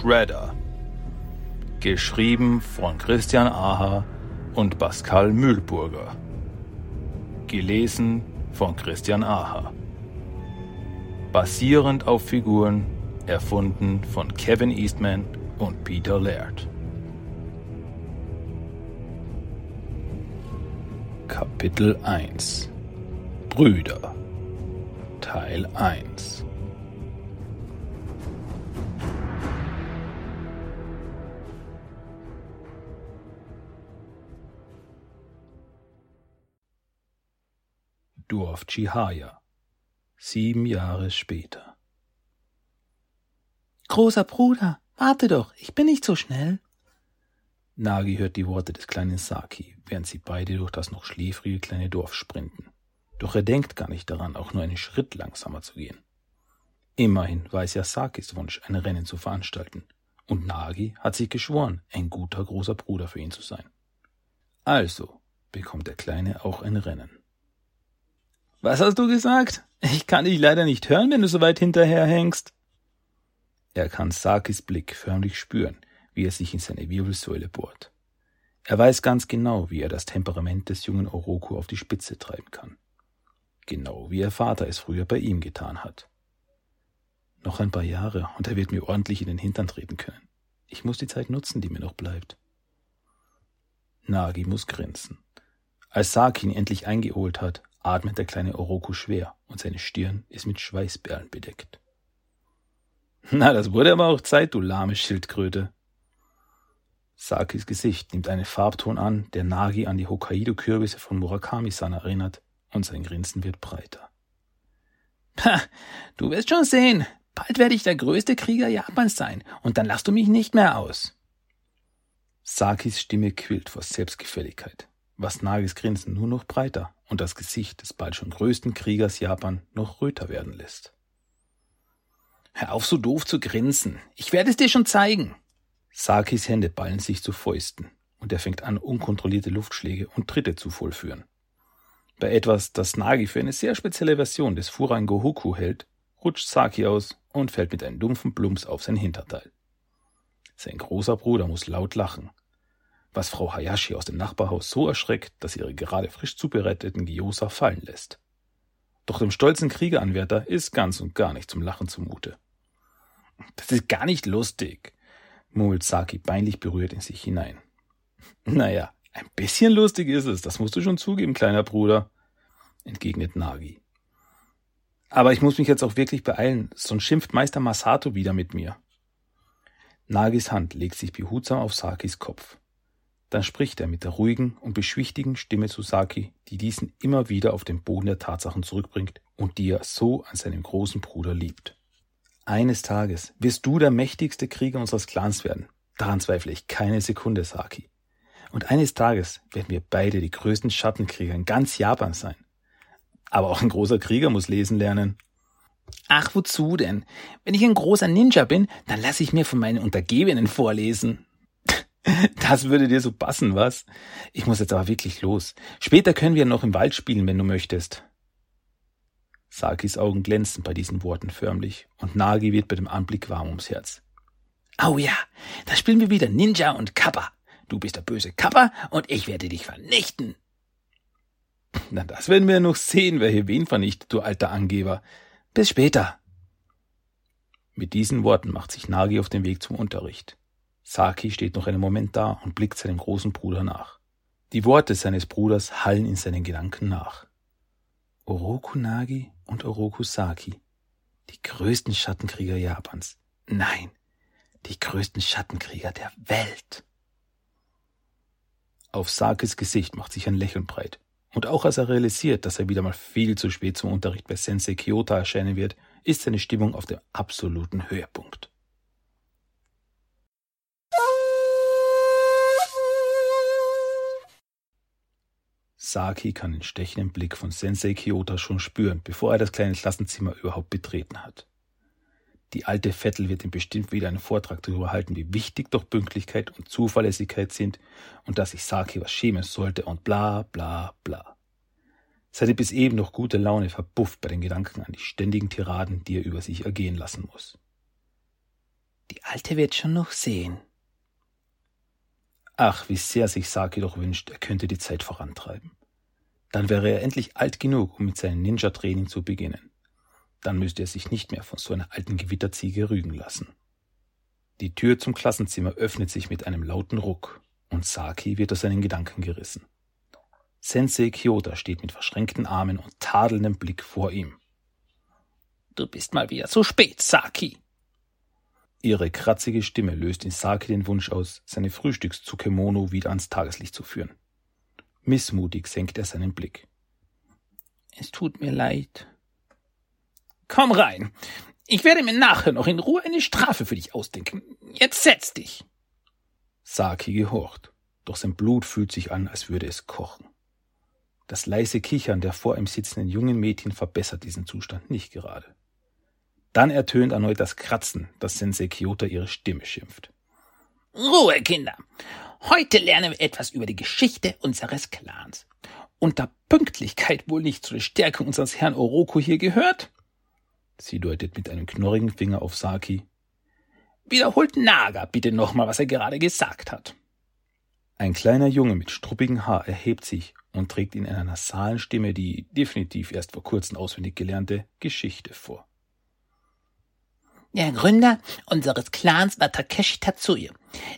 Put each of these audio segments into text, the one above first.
Shredder. Geschrieben von Christian Aha und Pascal Mühlburger. Gelesen von Christian Aha. Basierend auf Figuren erfunden von Kevin Eastman und Peter Laird. Kapitel 1 Brüder Teil 1 Dorf Chihaya. Sieben Jahre später. Großer Bruder, warte doch, ich bin nicht so schnell. Nagi hört die Worte des kleinen Saki, während sie beide durch das noch schläfrige kleine Dorf sprinten. Doch er denkt gar nicht daran, auch nur einen Schritt langsamer zu gehen. Immerhin war es ja Sakis Wunsch, ein Rennen zu veranstalten, und Nagi hat sich geschworen, ein guter großer Bruder für ihn zu sein. Also bekommt der Kleine auch ein Rennen. Was hast du gesagt? Ich kann dich leider nicht hören, wenn du so weit hinterherhängst. Er kann Sakis Blick förmlich spüren, wie er sich in seine Wirbelsäule bohrt. Er weiß ganz genau, wie er das Temperament des jungen Oroku auf die Spitze treiben kann. Genau wie ihr Vater es früher bei ihm getan hat. Noch ein paar Jahre und er wird mir ordentlich in den Hintern treten können. Ich muss die Zeit nutzen, die mir noch bleibt. Nagi muss grinsen. Als Saki ihn endlich eingeholt hat, atmet der kleine Oroku schwer und seine Stirn ist mit Schweißperlen bedeckt. Na, das wurde aber auch Zeit, du lahme Schildkröte. Sakis Gesicht nimmt einen Farbton an, der Nagi an die Hokkaido-Kürbisse von Murakami-san erinnert, und sein Grinsen wird breiter. Ha, du wirst schon sehen. Bald werde ich der größte Krieger Japans sein, und dann lachst du mich nicht mehr aus. Sakis Stimme quillt vor Selbstgefälligkeit, was Nagis Grinsen nur noch breiter und das Gesicht des bald schon größten Kriegers Japan noch röter werden lässt. Hör auf, so doof zu grinsen. Ich werde es dir schon zeigen. Sakis Hände ballen sich zu Fäusten und er fängt an, unkontrollierte Luftschläge und Tritte zu vollführen. Bei etwas, das Nagi für eine sehr spezielle Version des Furan Gohoku hält, rutscht Saki aus und fällt mit einem dumpfen Plumps auf sein Hinterteil. Sein großer Bruder muss laut lachen, was Frau Hayashi aus dem Nachbarhaus so erschreckt, dass sie ihre gerade frisch zubereiteten Gyoza fallen lässt. Doch dem stolzen Kriegeranwärter ist ganz und gar nicht zum Lachen zumute. Das ist gar nicht lustig, murmelt Saki peinlich berührt in sich hinein. Naja, ein bisschen lustig ist es, das musst du schon zugeben, kleiner Bruder, entgegnet Nagi. Aber ich muss mich jetzt auch wirklich beeilen, sonst schimpft Meister Masato wieder mit mir. Nagis Hand legt sich behutsam auf Sakis Kopf. Dann spricht er mit der ruhigen und beschwichtigen Stimme zu Saki, die diesen immer wieder auf den Boden der Tatsachen zurückbringt und die er so an seinem großen Bruder liebt. Eines Tages wirst du der mächtigste Krieger unseres Clans werden. Daran zweifle ich keine Sekunde, Saki. Und eines Tages werden wir beide die größten Schattenkrieger in ganz Japan sein. Aber auch ein großer Krieger muss lesen lernen. Ach, wozu denn? Wenn ich ein großer Ninja bin, dann lasse ich mir von meinen Untergebenen vorlesen. Das würde dir so passen, was? Ich muss jetzt aber wirklich los. Später können wir noch im Wald spielen, wenn du möchtest. Sakis Augen glänzen bei diesen Worten förmlich, und Nagi wird bei dem Anblick warm ums Herz. Oh ja, da spielen wir wieder Ninja und Kappa. Du bist der böse Kappa und ich werde dich vernichten. Na, das werden wir noch sehen, wer hier wen vernichtet, du alter Angeber. Bis später. Mit diesen Worten macht sich Nagi auf den Weg zum Unterricht. Saki steht noch einen Moment da und blickt seinem großen Bruder nach. Die Worte seines Bruders hallen in seinen Gedanken nach. Oroku Nagi und Oroku Saki, die größten Schattenkrieger Japans. Nein, die größten Schattenkrieger der Welt. Auf Sakis Gesicht macht sich ein Lächeln breit. Und auch als er realisiert, dass er wieder mal viel zu spät zum Unterricht bei Sensei Kyoto erscheinen wird, ist seine Stimmung auf dem absoluten Höhepunkt. Saki kann den stechenden Blick von Sensei Kyoto schon spüren, bevor er das kleine Klassenzimmer überhaupt betreten hat. Die alte Vettel wird ihm bestimmt wieder einen Vortrag darüber halten, wie wichtig doch Pünktlichkeit und Zuverlässigkeit sind und dass sich Saki was schämen sollte und bla bla bla. Seine bis eben noch gute Laune verbufft bei den Gedanken an die ständigen Tiraden, die er über sich ergehen lassen muss. Die Alte wird schon noch sehen. Ach, wie sehr sich Saki doch wünscht, er könnte die Zeit vorantreiben. Dann wäre er endlich alt genug, um mit seinem Ninja-Training zu beginnen. Dann müsste er sich nicht mehr von so einer alten Gewitterziege rügen lassen. Die Tür zum Klassenzimmer öffnet sich mit einem lauten Ruck und Saki wird aus seinen Gedanken gerissen. Sensei Kyoto steht mit verschränkten Armen und tadelndem Blick vor ihm. Du bist mal wieder so spät, Saki. Ihre kratzige Stimme löst in Saki den Wunsch aus, seine Frühstückstsukemono wieder ans Tageslicht zu führen. Missmutig senkt er seinen Blick. Es tut mir leid. Komm rein. Ich werde mir nachher noch in Ruhe eine Strafe für dich ausdenken. Jetzt setz dich. Saki gehorcht, doch sein Blut fühlt sich an, als würde es kochen. Das leise Kichern der vor ihm sitzenden jungen Mädchen verbessert diesen Zustand nicht gerade. Dann ertönt erneut das Kratzen, das Sensei Kyoto ihre Stimme schimpft. Ruhe, Kinder. Heute lernen wir etwas über die Geschichte unseres Clans. Und da Pünktlichkeit wohl nicht zu der Stärke unseres Herrn Oroku hier gehört, sie deutet mit einem knorrigen Finger auf Saki, wiederholt Naga bitte nochmal, was er gerade gesagt hat. Ein kleiner Junge mit struppigem Haar erhebt sich und trägt in einer nasalen Stimme die definitiv erst vor kurzem auswendig gelernte Geschichte vor. Der Gründer unseres Clans war Takeshi Tatsuyu.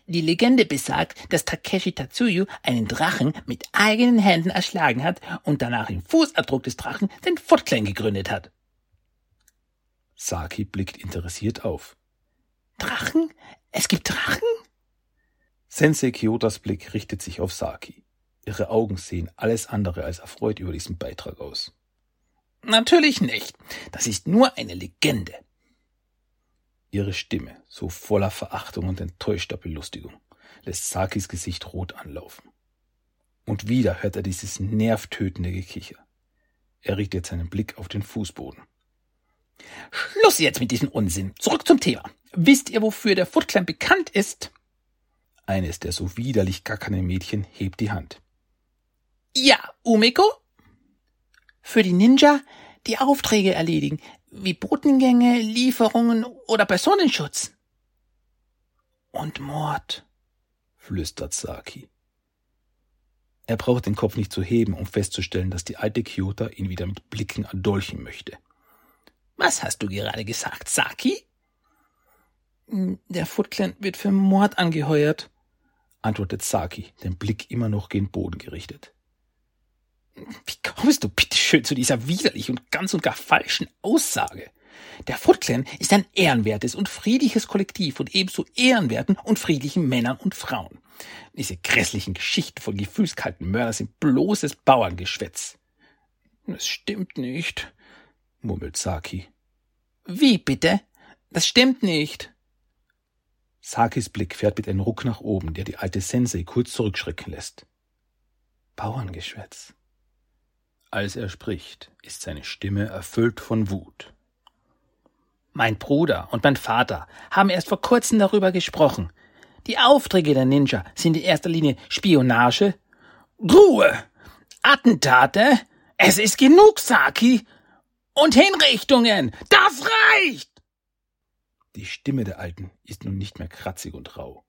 Die Legende besagt, dass Takeshi Tatsuyu einen Drachen mit eigenen Händen erschlagen hat und danach im Fußabdruck des Drachen den Foot Clan gegründet hat. Saki blickt interessiert auf. Drachen? Es gibt Drachen? Sensei Kyotas Blick richtet sich auf Saki. Ihre Augen sehen alles andere als erfreut über diesen Beitrag aus. Natürlich nicht. Das ist nur eine Legende. Ihre Stimme, so voller Verachtung und enttäuschter Belustigung, lässt Sakis Gesicht rot anlaufen. Und wieder hört er dieses nervtötende Gekicher. Er richtet seinen Blick auf den Fußboden. Schluss jetzt mit diesem Unsinn. Zurück zum Thema. Wisst ihr, wofür der Foot Clan bekannt ist? Eines der so widerlich gackernden Mädchen hebt die Hand. Ja, Umiko? Für die Ninja, die Aufträge erledigen, wie Botengänge, Lieferungen oder Personenschutz. Und Mord, flüstert Saki. Er braucht den Kopf nicht zu heben, um festzustellen, dass die alte Kyoto ihn wieder mit Blicken erdolchen möchte. Was hast du gerade gesagt, Saki? Der Foot Clan wird für Mord angeheuert, antwortet Saki, den Blick immer noch gen Boden gerichtet. Wie kommst du bitteschön zu dieser widerlichen und ganz und gar falschen Aussage? Der Foot Clan ist ein ehrenwertes und friedliches Kollektiv und ebenso ehrenwerten und friedlichen Männern und Frauen. Diese grässlichen Geschichten von gefühlskalten Mördern sind bloßes Bauerngeschwätz. Das stimmt nicht, murmelt Saki. Wie bitte? Das stimmt nicht. Sakis Blick fährt mit einem Ruck nach oben, der die alte Sensei kurz zurückschrecken lässt. Bauerngeschwätz. Als er spricht, ist seine Stimme erfüllt von Wut. Mein Bruder und mein Vater haben erst vor kurzem darüber gesprochen. Die Aufträge der Ninja sind in erster Linie Spionage. Ruhe! Attentate! Es ist genug, Saki! Und Hinrichtungen! Das reicht! Die Stimme der Alten ist nun nicht mehr kratzig und rau.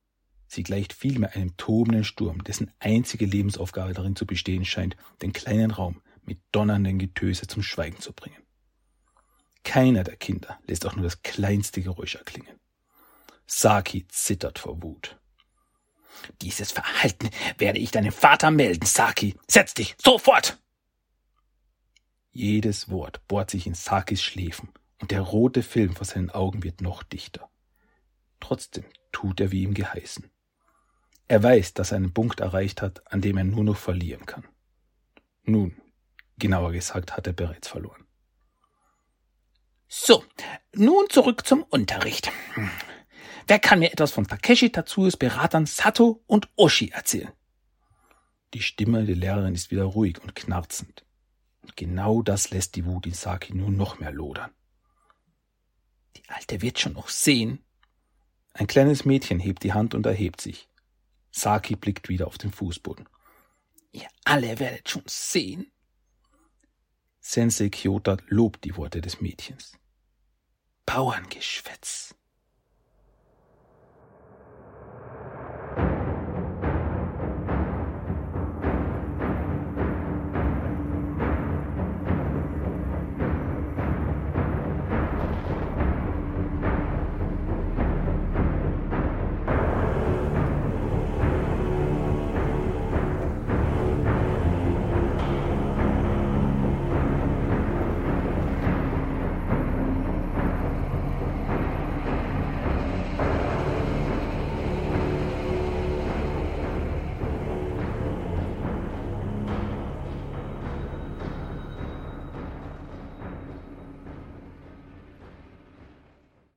Sie gleicht vielmehr einem tobenden Sturm, dessen einzige Lebensaufgabe darin zu bestehen scheint, den kleinen Raum mit donnernden Getöse zum Schweigen zu bringen. Keiner der Kinder lässt auch nur das kleinste Geräusch erklingen. Saki zittert vor Wut. Dieses Verhalten werde ich deinem Vater melden, Saki. Setz dich sofort! Jedes Wort bohrt sich in Sakis Schläfen und der rote Film vor seinen Augen wird noch dichter. Trotzdem tut er wie ihm geheißen. Er weiß, dass er einen Punkt erreicht hat, an dem er nur noch verlieren kann. Nun, Genauer gesagt hat er bereits verloren. So, nun zurück zum Unterricht. Wer kann mir etwas von Takeshi Tatsuyos Beratern Sato und Oshi erzählen? Die Stimme der Lehrerin ist wieder ruhig und knarzend. Und genau das lässt die Wut in Saki nur noch mehr lodern. Die Alte wird schon noch sehen. Ein kleines Mädchen hebt die Hand und erhebt sich. Saki blickt wieder auf den Fußboden. Ihr alle werdet schon sehen. Sensei Kyoto lobt die Worte des Mädchens. Bauerngeschwätz.